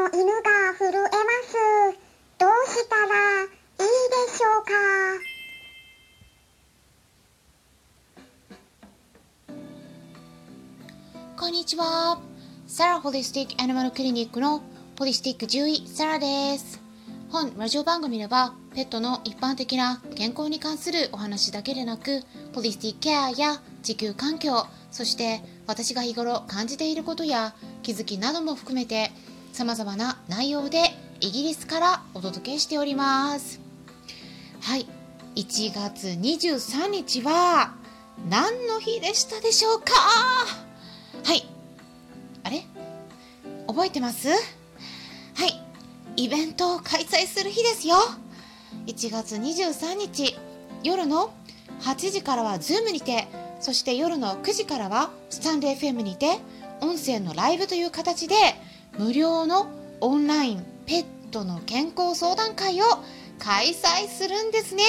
の犬が震えます。どうしたらいいでしょうか？こんにちは。サラホリスティックアニマルクリニックのホリスティック獣医サラです。本ラジオ番組ではペットの一般的な健康に関するお話だけでなく、ホリスティックケアや地球環境、そして私が日頃感じていることや気づきなども含めて様々な内容でイギリスからお届けしております。はい。1月23日は何の日でしたでしょうか？はい。あれ？覚えてます？はい。イベントを開催する日ですよ。1月23日夜の8時からは Zoom にて、そして夜の9時からはスタンド FM にて、音声のライブという形で無料のオンラインペットの健康相談会を開催するんですね。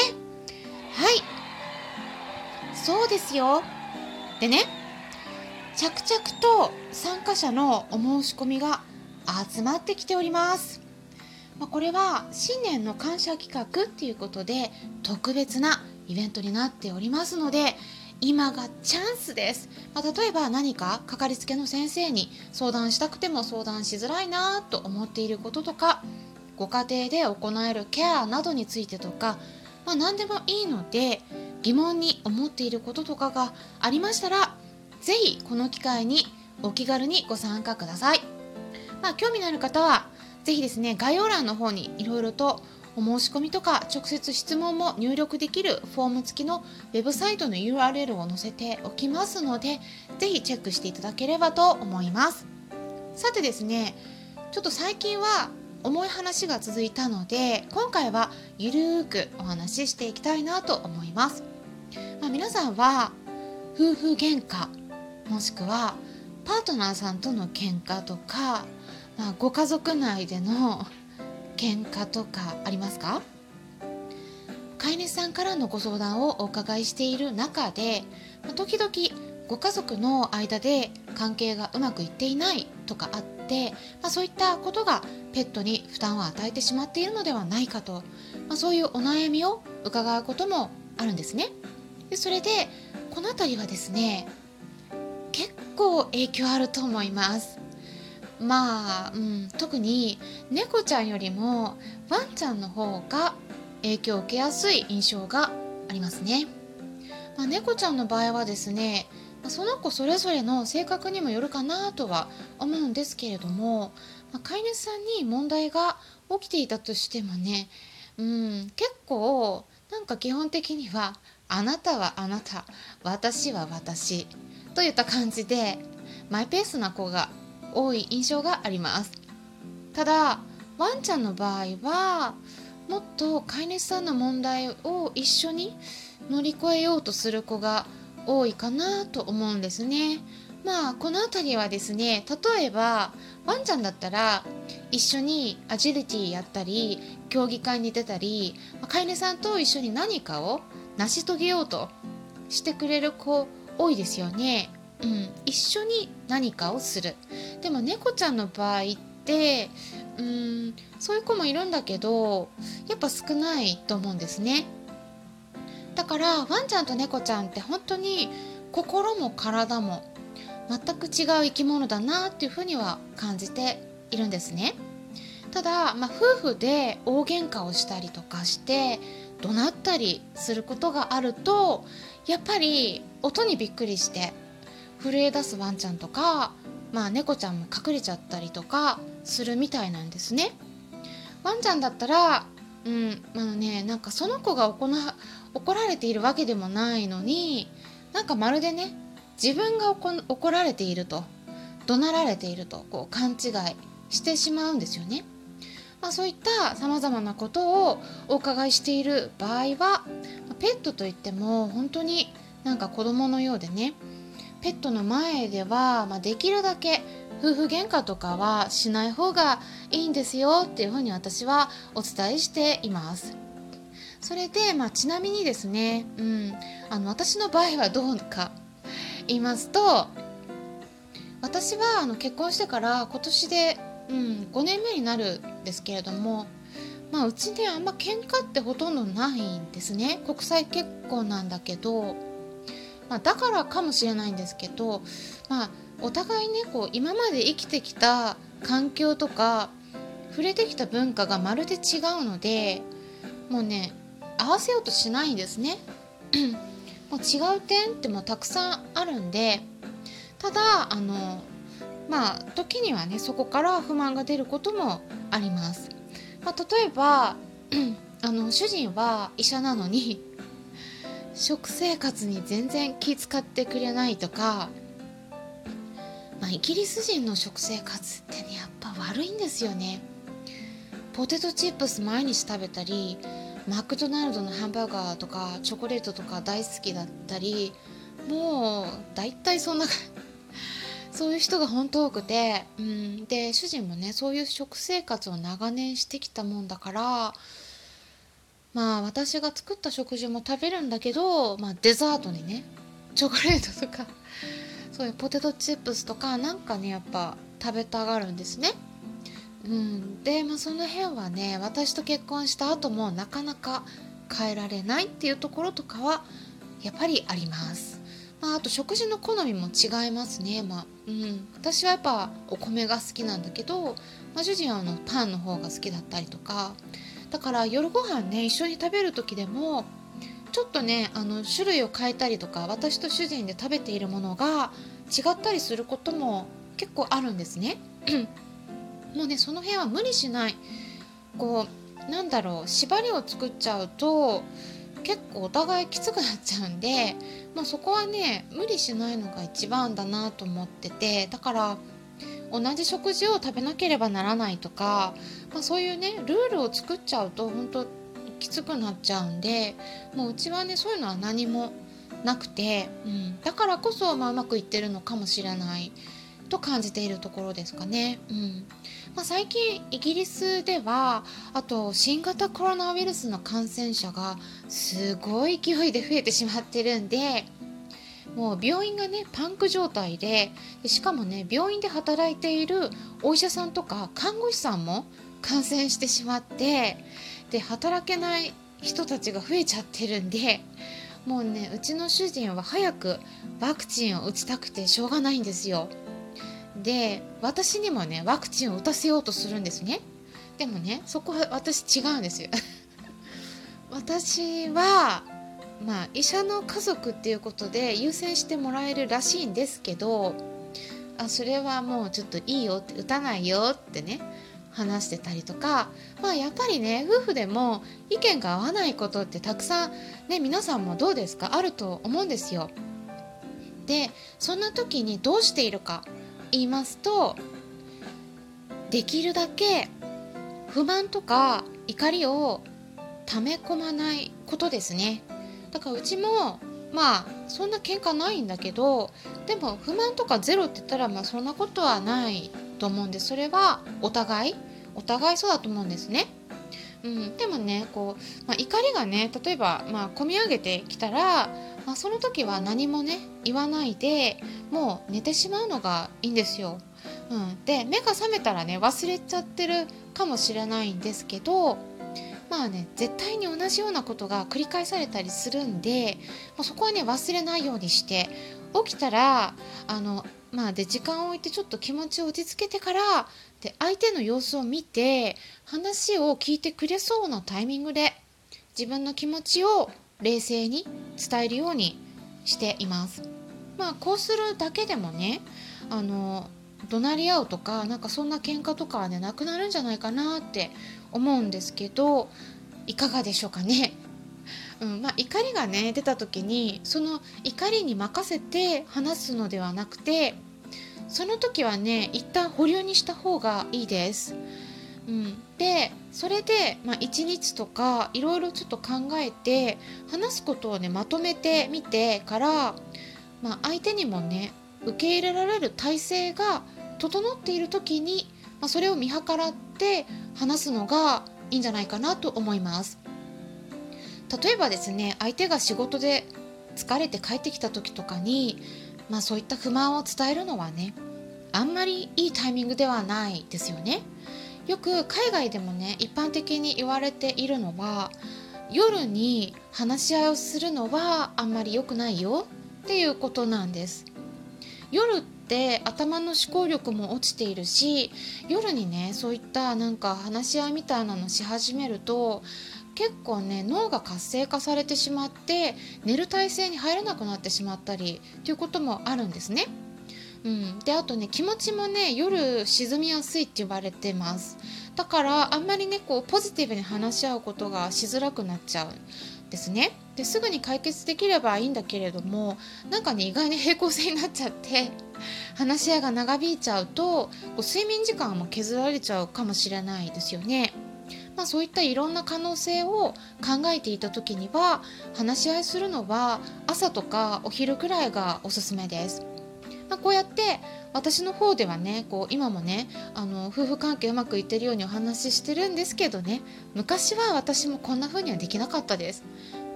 はい。そうですよ。でね、着々と参加者のお申し込みが集まってきております。ま、これは新年の感謝企画っていうことで特別なイベントになっておりますので今がチャンスです、まあ、例えば何かかかりつけの先生に相談したくても相談しづらいなと思っていることとかご家庭で行えるケアなどについてとか、まあ、何でもいいので疑問に思っていることとかがありましたらぜひこの機会にお気軽にご参加ください。まあ、興味のある方はぜひですね概要欄の方にいろいろとお申し込みとか直接質問も入力できるフォーム付きのウェブサイトの URL を載せておきますのでぜひチェックしていただければと思います。さてですねちょっと最近は重い話が続いたので今回はゆるーくお話ししていきたいなと思います、まあ、皆さんは夫婦喧嘩もしくはパートナーさんとの喧嘩とか、まあ、ご家族内での喧嘩とかありますか？飼い主さんからのご相談をお伺いしている中で、時々ご家族の間で関係がうまくいっていないとかあって、まあ、そういったことがペットに負担を与えてしまっているのではないかと、まあ、そういうお悩みを伺うこともあるんですね。でそれでこの辺りはですね結構影響あると思います。まあ、うん、特に猫ちゃんよりもワンちゃんの方が影響を受けやすい印象がありますね。まあ、猫ちゃんの場合はですねその子それぞれの性格にもよるかなとは思うんですけれども、まあ、飼い主さんに問題が起きていたとしてもね、うん、結構なんか基本的にはあなたはあなた私は私といった感じでマイペースな子が多い印象がありますただワンちゃんの場合はもっと飼い主さんの問題を一緒に乗り越えようとする子が多いかなと思うんですねまあこの辺りはですね例えばワンちゃんだったら一緒にアジリティやったり競技会に出たり飼い主さんと一緒に何かを成し遂げようとしてくれる子多いですよね。うん、一緒に何かをする。でも猫ちゃんの場合ってうんそういう子もいるんだけどやっぱ少ないと思うんですね。だからワンちゃんと猫ちゃんって本当に心も体も全く違う生き物だなっていうふうには感じているんですね。ただ、まあ、夫婦で大喧嘩をしたりとかして怒鳴ったりすることがあるとやっぱり音にびっくりして震え出すワンちゃんとか、まあ、猫ちゃんも隠れちゃったりとかするみたいなんですね。ワンちゃんだったら、うんあのね、なんかその子が怒な怒られているわけでもないのになんかまるでね自分が怒られていると怒鳴られているとこう勘違いしてしまうんですよね。まあ、そういったさまざまなことをお伺いしている場合はペットといっても本当になんか子供のようでねペットの前では、まあ、できるだけ夫婦喧嘩とかはしない方がいいんですよっていうふうに私はお伝えしています。それで、まあ、ちなみにですね、うん、あの私の場合はどうか言いますと私はあの結婚してから今年で、うん、5年目になるんですけれどもまあうちねあんま喧嘩ってほとんどないんですね国際結婚なんだけど、まあ、だからかもしれないんですけどまあお互いねこう今まで生きてきた環境とか触れてきた文化がまるで違うのでもうね合わせようとしないんですね。もう違う点ってもうたくさんあるんでただあのまあ時にはねそこから不満が出ることもあります、まあ、例えば あの主人は医者なのに食生活に全然気使ってくれないとか、まあ、イギリス人の食生活ってねやっぱ悪いんですよね。ポテトチップス毎日食べたりマクドナルドのハンバーガーとかチョコレートとか大好きだったりもう大体そんな そういう人が本当多くて、うん、で主人もねそういう食生活を長年してきたもんだからまあ私が作った食事も食べるんだけど、まあ、デザートにねチョコレートとか そういうポテトチップスとかなんかねやっぱ食べたがるんですね。うん、で、まあ、その辺はね私と結婚した後もなかなか変えられないっていうところとかはやっぱりあります。まあ、あと食事の好みも違いますね、まあうん、私はやっぱお米が好きなんだけど、まあ、主人はあのパンの方が好きだったりとかだから夜ご飯ね一緒に食べる時でもちょっとねあの種類を変えたりとか私と主人で食べているものが違ったりすることも結構あるんですね。もうねその辺は無理しないこうなんだろう縛りを作っちゃうと結構お互いきつくなっちゃうんで、まあ、そこはね無理しないのが一番だなと思っててだから同じ食事を食べなければならないとか、まあ、そういうねルールを作っちゃうと本当きつくなっちゃうんでもううちはねそういうのは何もなくて、うん、だからこそ、まあ、うまくいってるのかもしれないと感じているところですかね。うんまあ、最近イギリスではあと新型コロナウイルスの感染者がすごい勢いで増えてしまってるんでもう病院がねパンク状態でしかもね病院で働いているお医者さんとか看護師さんも感染してしまってで働けない人たちが増えちゃってるんでもうねうちの主人は早くワクチンを打ちたくてしょうがないんですよ。で私にもねワクチンを打たせようとするんですねでもねそこは私違うんですよ 私はまあ医者の家族っていうことで優先してもらえるらしいんですけどあそれはもうちょっといいよって打たないよってね話してたりとかまあやっぱりね夫婦でも意見が合わないことってたくさんね皆さんもどうですか？あると思うんですよ。でそんな時にどうしているか言いますとできるだけ不満とか怒りを溜め込まないことですねだからうちもまあそんな喧嘩ないんだけどでも不満とかゼロって言ったらまあそんなことはないと思うんでそれはお互いお互いそうだと思うんですね。うん、でもねこう、まあ、怒りがね例えば、まあ、込み上げてきたらまあ、その時は何もね言わないでもう寝てしまうのがいいんですよ。うん、で目が覚めたらね忘れちゃってるかもしれないんですけどまあね絶対に同じようなことが繰り返されたりするんで、まあ、そこはね忘れないようにして起きたらあのまあで時間を置いてちょっと気持ちを落ち着けてからで相手の様子を見て話を聞いてくれそうなタイミングで自分の気持ちを冷静に伝えるようにしています。まあこうするだけでもねあの怒鳴り合うとかなんかそんな喧嘩とかはねなくなるんじゃないかなって思うんですけどいかがでしょうかね。うんまあ、怒りがね出た時にその怒りに任せて話すのではなくてその時はね一旦保留にした方がいいです。うん、でそれで、まあ、1日とかいろいろちょっと考えて話すことをねまとめてみてから、まあ、相手にもね受け入れられる体制が整っている時に、まあ、それを見計らって話すのがいいんじゃないかなと思います。例えばですね相手が仕事で疲れて帰ってきた時とかに、まあ、そういった不満を伝えるのはねあんまりいいタイミングではないですよね。よく海外でもね一般的に言われているのは夜に話し合いをするのはあんまり良くないよっていうことなんです。夜って頭の思考力も落ちているし夜にねそういったなんか話し合いみたいなのし始めると結構ね脳が活性化されてしまって寝る体勢に入れなくなってしまったりということもあるんですね。うん、であとね気持ちもね夜沈みやすいって言われてますだからあんまりねこうポジティブに話し合うことがしづらくなっちゃうんですねですぐに解決できればいいんだけれどもなんかね意外に 平行線になっちゃって話し合いが長引いちゃうとこう睡眠時間も削られちゃうかもしれないですよね。まあ、そういったいろんな可能性を考えていた時には話し合いするのは朝とかお昼くらいがおすすめです。まあ、こうやって私の方ではねこう今もねあの夫婦関係うまくいってるようにお話ししてるんですけどね昔は私もこんな風にはできなかったです。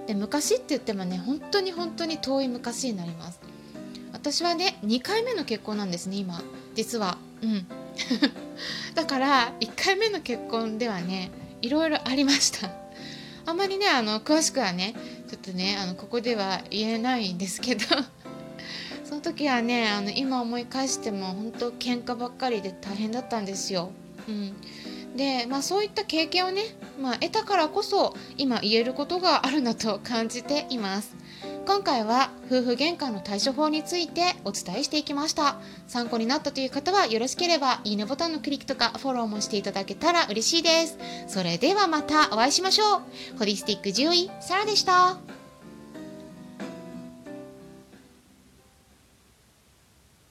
で昔って言ってもね本当に本当に遠い昔になります。私はね2回目の結婚なんですね今実はうん だから1回目の結婚ではねいろいろありました あんまりねあの詳しくはねちょっとねあのここでは言えないんですけど その時はねあの今思い返しても本当喧嘩ばっかりで大変だったんですよ。うん、で、まあ、そういった経験をね、まあ、得たからこそ今言えることがあるなと感じています。今回は夫婦喧嘩の対処法についてお伝えしていきました。参考になったという方はよろしければいいねボタンのクリックとかフォローもしていただけたら嬉しいです。それではまたお会いしましょう。ホリスティック獣医サラでした。